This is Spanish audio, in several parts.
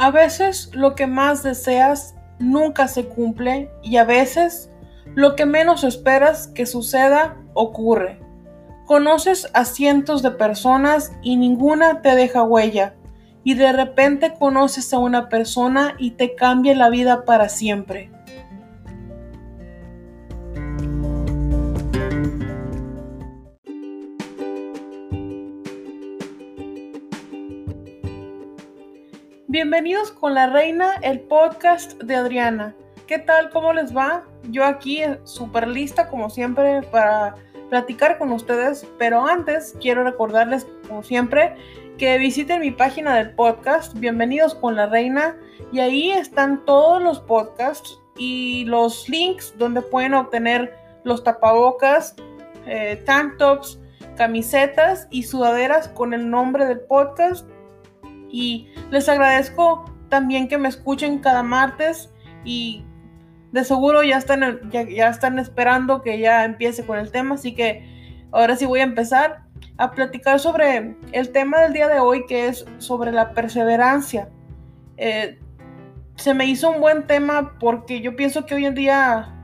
A veces lo que más deseas nunca se cumple y a veces lo que menos esperas que suceda ocurre. Conoces a cientos de personas y ninguna te deja huella y de repente conoces a una persona y te cambia la vida para siempre. Bienvenidos con la reina, el podcast de Adriana. ¿Qué tal? ¿Cómo les va? Yo aquí eh, súper lista como siempre para platicar con ustedes, pero antes quiero recordarles como siempre que visiten mi página del podcast, Bienvenidos con la reina, y ahí están todos los podcasts y los links donde pueden obtener los tapabocas, eh, tank tops, camisetas y sudaderas con el nombre del podcast y les agradezco también que me escuchen cada martes y de seguro ya están, ya, están esperando que ya empiece con el tema, así que ahora sí voy a empezar a platicar sobre el tema del día de hoy que es sobre la perseverancia. Eh, se me hizo un buen tema porque yo pienso que hoy en día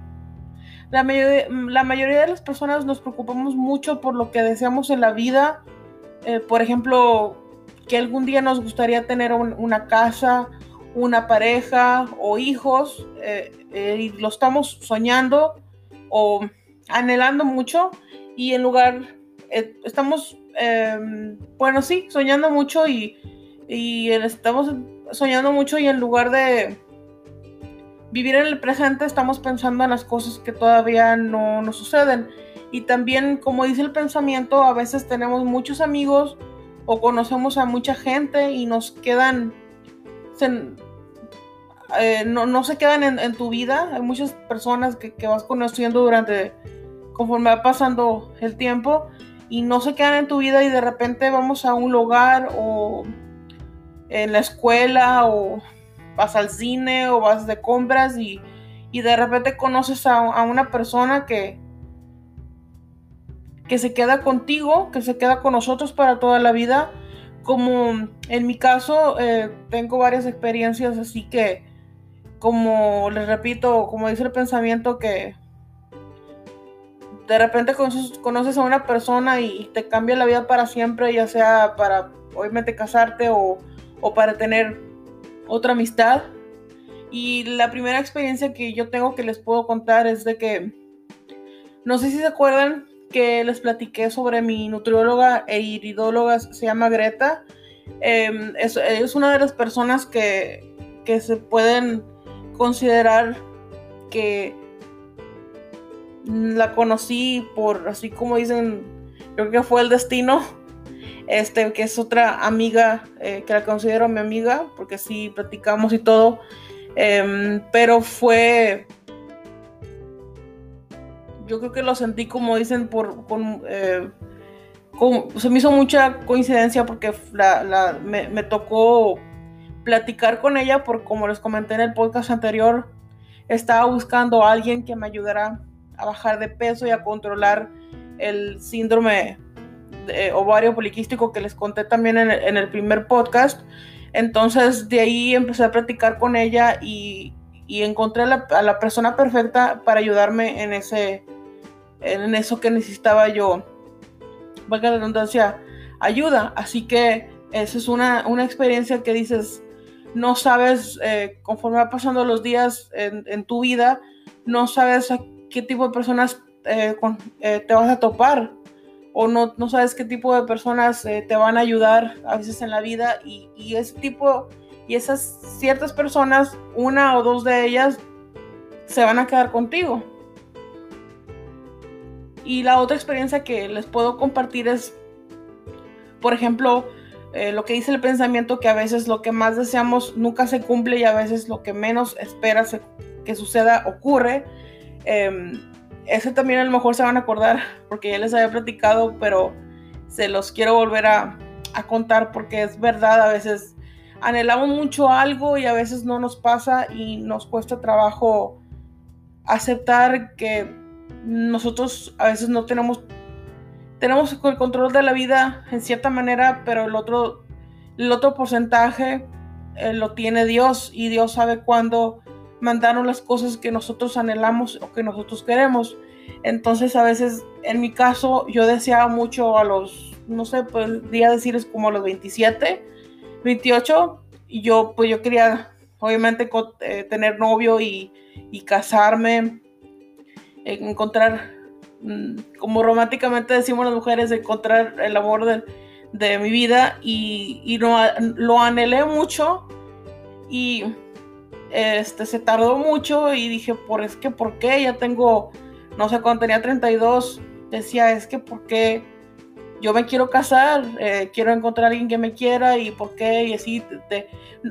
la, la mayoría de las personas nos preocupamos mucho por lo que deseamos en la vida. Eh, por ejemplo, que algún día nos gustaría tener una casa, una pareja o hijos, eh, eh, y lo estamos soñando o anhelando mucho, y en lugar, eh, estamos, em, bueno, sí, soñando mucho y, y estamos soñando mucho y en lugar de vivir en el presente estamos pensando en las cosas que todavía no nos suceden. Y también, como dice el pensamiento, a veces tenemos muchos amigos, o conocemos a mucha gente y nos quedan, eh, no, se quedan en, tu vida. Hay muchas personas que, vas conociendo durante, conforme va pasando el tiempo y no se quedan en tu vida y de repente vamos a un lugar o en la escuela o vas al cine o vas de compras y, de repente conoces a una persona que, que se queda contigo, que se queda con nosotros para toda la vida. Como en mi caso, eh, tengo varias experiencias, así que, como les repito, como dice el pensamiento, que de repente conoces, a una persona y te cambia la vida para siempre, ya sea para obviamente casarte o, o para tener otra amistad. Y la primera experiencia que yo tengo que les puedo contar es de que, no sé si se acuerdan, que les platiqué sobre mi nutrióloga e iridóloga, se llama Greta. Em, es, una de las personas que, se pueden considerar que la conocí por, así como dicen, creo que fue el destino, este, que es otra amiga eh, que la considero mi amiga, porque sí platicamos y todo, em, pero fue yo creo que lo sentí como dicen por eh, se me hizo mucha coincidencia porque me, tocó platicar con ella por como les comenté en el podcast anterior estaba buscando a alguien que me ayudara a bajar de peso y a controlar el síndrome de ovario poliquístico que les conté también en el, primer podcast. Entonces de ahí empecé a platicar con ella y, encontré a la persona perfecta para ayudarme en ese en eso que necesitaba yo, valga la redundancia, ayuda. Así que esa es una, experiencia que dices, no sabes, eh, conforme va pasando los días en, tu vida, no sabes a qué tipo de personas eh, eh, te vas a topar o no, no sabes qué tipo de personas te van a ayudar a veces en la vida y, y ese tipo y esas ciertas personas, una o dos de ellas, se van a quedar contigo. Y la otra experiencia que les puedo compartir es, por ejemplo, eh, lo que dice el pensamiento que a veces lo que más deseamos nunca se cumple y a veces lo que menos esperas que suceda ocurre. Eh, ese también a lo mejor se van a acordar porque ya les había platicado, pero se los quiero volver a contar porque es verdad, a veces anhelamos mucho algo y a veces no nos pasa y nos cuesta trabajo aceptar que nosotros a veces no tenemos, tenemos el control de la vida en cierta manera, pero el otro, el otro porcentaje eh, lo tiene Dios y Dios sabe cuándo mandarnos las cosas que nosotros anhelamos o que nosotros queremos. Entonces a veces, en mi caso, yo deseaba mucho a los, no sé, pues día decirles como a los 27, 28, y yo pues yo quería obviamente eh, tener novio y, y casarme, encontrar, mm, como románticamente decimos las mujeres, encontrar el amor de, de mi vida y, y lo, lo, anhelé mucho y este, se tardó mucho y dije, por es que, ¿por qué? Ya tengo, no sé, cuando tenía 32, decía, es que, ¿por qué? Yo me quiero casar, eh, quiero encontrar a alguien que me quiera y por qué, y así,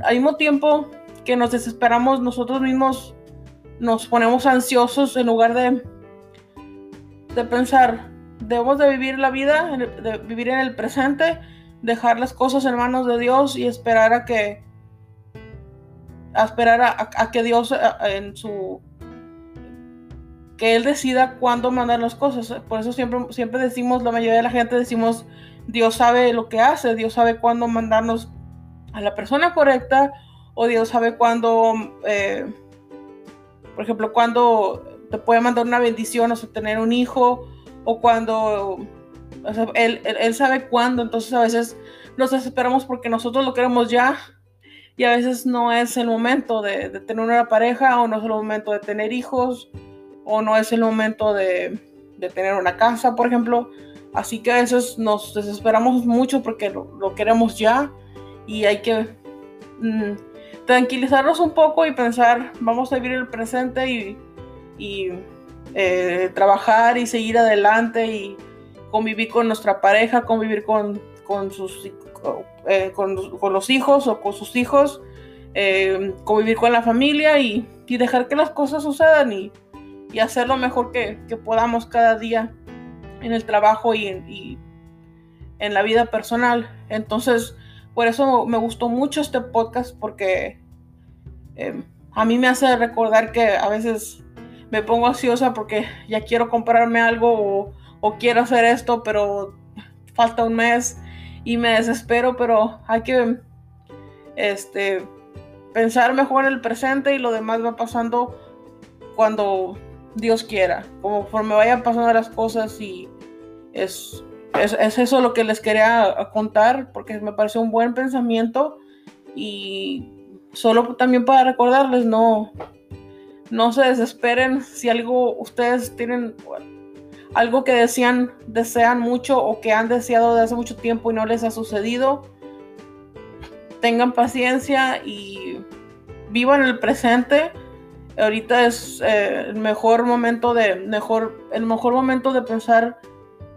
al mismo tiempo que nos desesperamos nosotros mismos, nos ponemos ansiosos en lugar de, de pensar, debemos de vivir la vida, de vivir en el presente, dejar las cosas en manos de Dios y esperar a que a esperar a, que Dios en su que él decida cuándo mandar las cosas. Por eso siempre siempre decimos la mayoría de la gente decimos Dios sabe lo que hace, Dios sabe cuándo mandarnos a la persona correcta o Dios sabe cuándo eh, por ejemplo cuándo te puede mandar una bendición o sea, tener un hijo o cuando él, sabe cuándo, entonces a veces nos desesperamos porque nosotros lo queremos ya y a veces no es el momento de, tener una pareja o no es el momento de tener hijos o no es el momento de, tener una casa, por ejemplo. Así que a veces nos desesperamos mucho porque lo, queremos ya y hay que mm, tranquilizarnos un poco y pensar, vamos a vivir el presente y, y eh, trabajar y seguir adelante y convivir con nuestra pareja, convivir con, con sus, eh, con, los hijos o con sus hijos, eh, convivir con la familia y, y, dejar que las cosas sucedan y, y hacer lo mejor que, que, podamos cada día en el trabajo y en, y en la vida personal. Entonces, por eso me gustó mucho este podcast porque a mí me hace recordar que a veces me pongo ansiosa porque ya quiero comprarme algo o, quiero hacer esto, pero falta un mes y me desespero, pero hay que este, pensar mejor en el presente y lo demás va pasando cuando Dios quiera, conforme vayan pasando las cosas y es, es, es, eso lo que les quería contar porque me pareció un buen pensamiento y solo también para recordarles, no, no se desesperen si algo ustedes tienen algo que desean, desean mucho o que han deseado de hace mucho tiempo y no les ha sucedido. Tengan paciencia y vivan el presente. Ahorita es eh, el mejor momento de mejor el mejor momento de pensar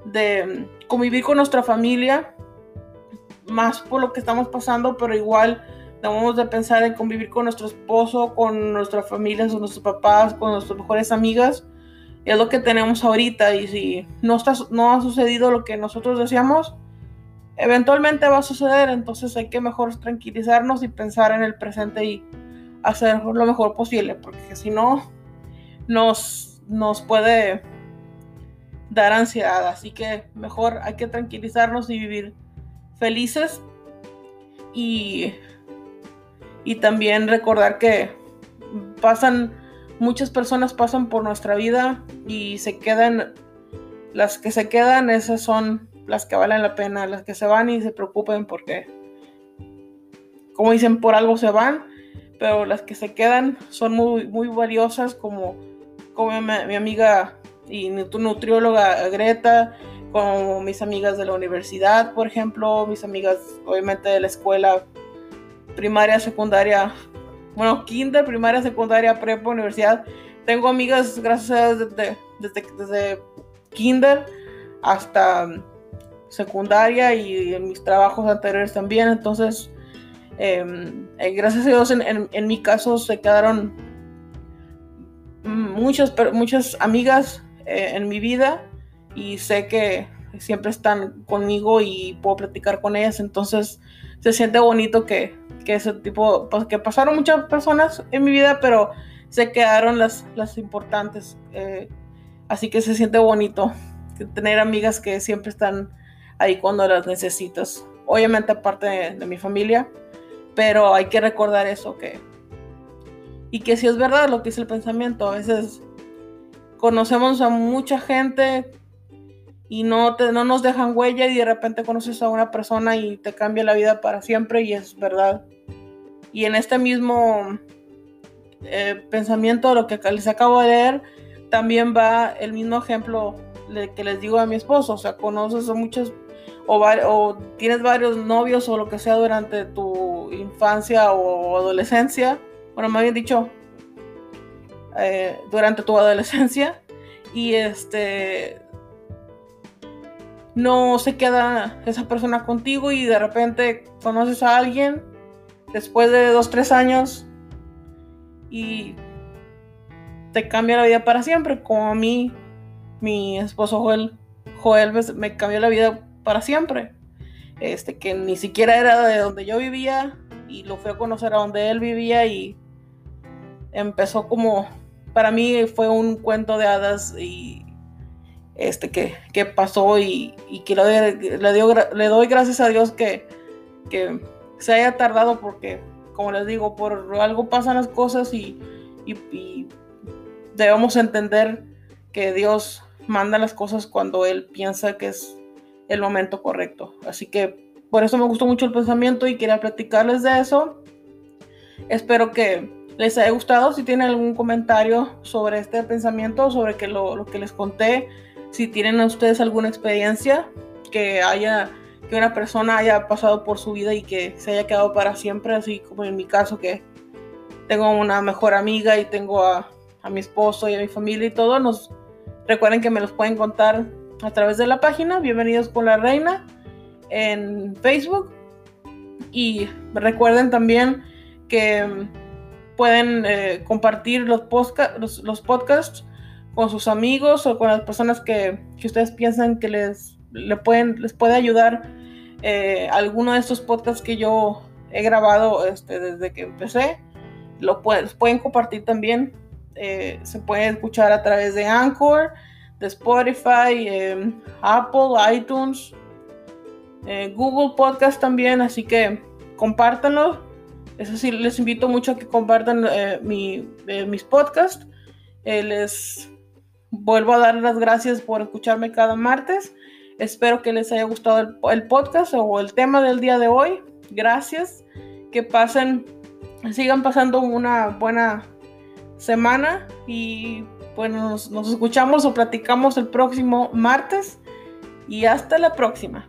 de convivir con nuestra familia más por lo que estamos pasando, pero igual Debemos de pensar en convivir con nuestro esposo, con nuestra familia, con nuestros papás, con nuestras mejores amigas. Es lo que tenemos ahorita y si no, está, no ha sucedido lo que nosotros deseamos, eventualmente va a suceder. Entonces hay que mejor tranquilizarnos y pensar en el presente y hacer lo mejor posible, porque si no, nos, nos puede dar ansiedad. Así que mejor hay que tranquilizarnos y vivir felices y y también recordar que pasan, muchas personas pasan por nuestra vida y se quedan, las que se quedan, esas son las que valen la pena, las que se van y se preocupen porque, como dicen, por algo se van, pero las que se quedan son muy, muy valiosas como, como mi, mi amiga y nutrióloga Greta, como mis amigas de la universidad, por ejemplo, mis amigas obviamente de la escuela primaria, secundaria, bueno, kinder, primaria, secundaria, prepa, universidad. Tengo amigas, gracias a Dios, desde, desde, kinder hasta secundaria y en mis trabajos anteriores también. Entonces, em, eh, gracias a Dios, en, en, mi caso se quedaron muchas, muchas amigas eh, en mi vida y sé que siempre están conmigo y puedo platicar con ellas. Entonces, se siente bonito que, que ese tipo, pues, que pasaron muchas personas en mi vida, pero se quedaron las, las importantes. Eh, así que se siente bonito tener amigas que siempre están ahí cuando las necesitas. Obviamente aparte de, mi familia, Pero hay que recordar eso que... Y que si es verdad lo que es el pensamiento, a veces conocemos a mucha gente y no, te, no nos dejan huella y de repente conoces a una persona y te cambia la vida para siempre y es verdad. Y en este mismo eh, pensamiento, lo que les acabo de leer, también va el mismo ejemplo que les digo a mi esposo. O sea, conoces a muchos o, o, tienes varios novios o lo que sea durante tu infancia o adolescencia. Bueno, me habían dicho eh, durante tu adolescencia. Y este no se queda esa persona contigo y de repente conoces a alguien después de dos, tres años y te cambia la vida para siempre, como a mí, mi esposo Joel, Joel me, cambió la vida para siempre. Este, que ni siquiera era de donde yo vivía y lo fui a conocer a donde él vivía y empezó como, para mí fue un cuento de hadas y este que, que pasó y, que le, le, doy gracias a Dios que, que se haya tardado porque, como les digo, por algo pasan las cosas y, debemos entender que Dios manda las cosas cuando Él piensa que es el momento correcto. Así que por eso me gustó mucho el pensamiento y quería platicarles de eso. Espero que les haya gustado. Si tienen algún comentario sobre este pensamiento, sobre que lo, que les conté, si tienen a ustedes alguna experiencia que haya que una persona haya pasado por su vida y que se haya quedado para siempre, así como en mi caso que tengo una mejor amiga y tengo a, mi esposo y a mi familia y todo, nos recuerden que me los pueden contar a través de la página Bienvenidos con la Reina en Facebook y recuerden también que pueden eh, compartir los, los, podcasts con sus amigos o con las personas que, que ustedes piensan que les le pueden, les puede ayudar eh, alguno de estos podcasts que yo he grabado este, desde que empecé. Lo pueden, pueden compartir también. Eh, se puede escuchar a través de Anchor, de Spotify, em, Apple, iTunes, Google Podcast también. Así que compártanlo. Eso sí, les invito mucho a que compartan mis podcasts. les vuelvo a dar las gracias por escucharme cada martes. Espero que les haya gustado el, podcast o el tema del día de hoy. Gracias. Que pasen, sigan pasando una buena semana y bueno, nos escuchamos o platicamos el próximo martes y hasta la próxima.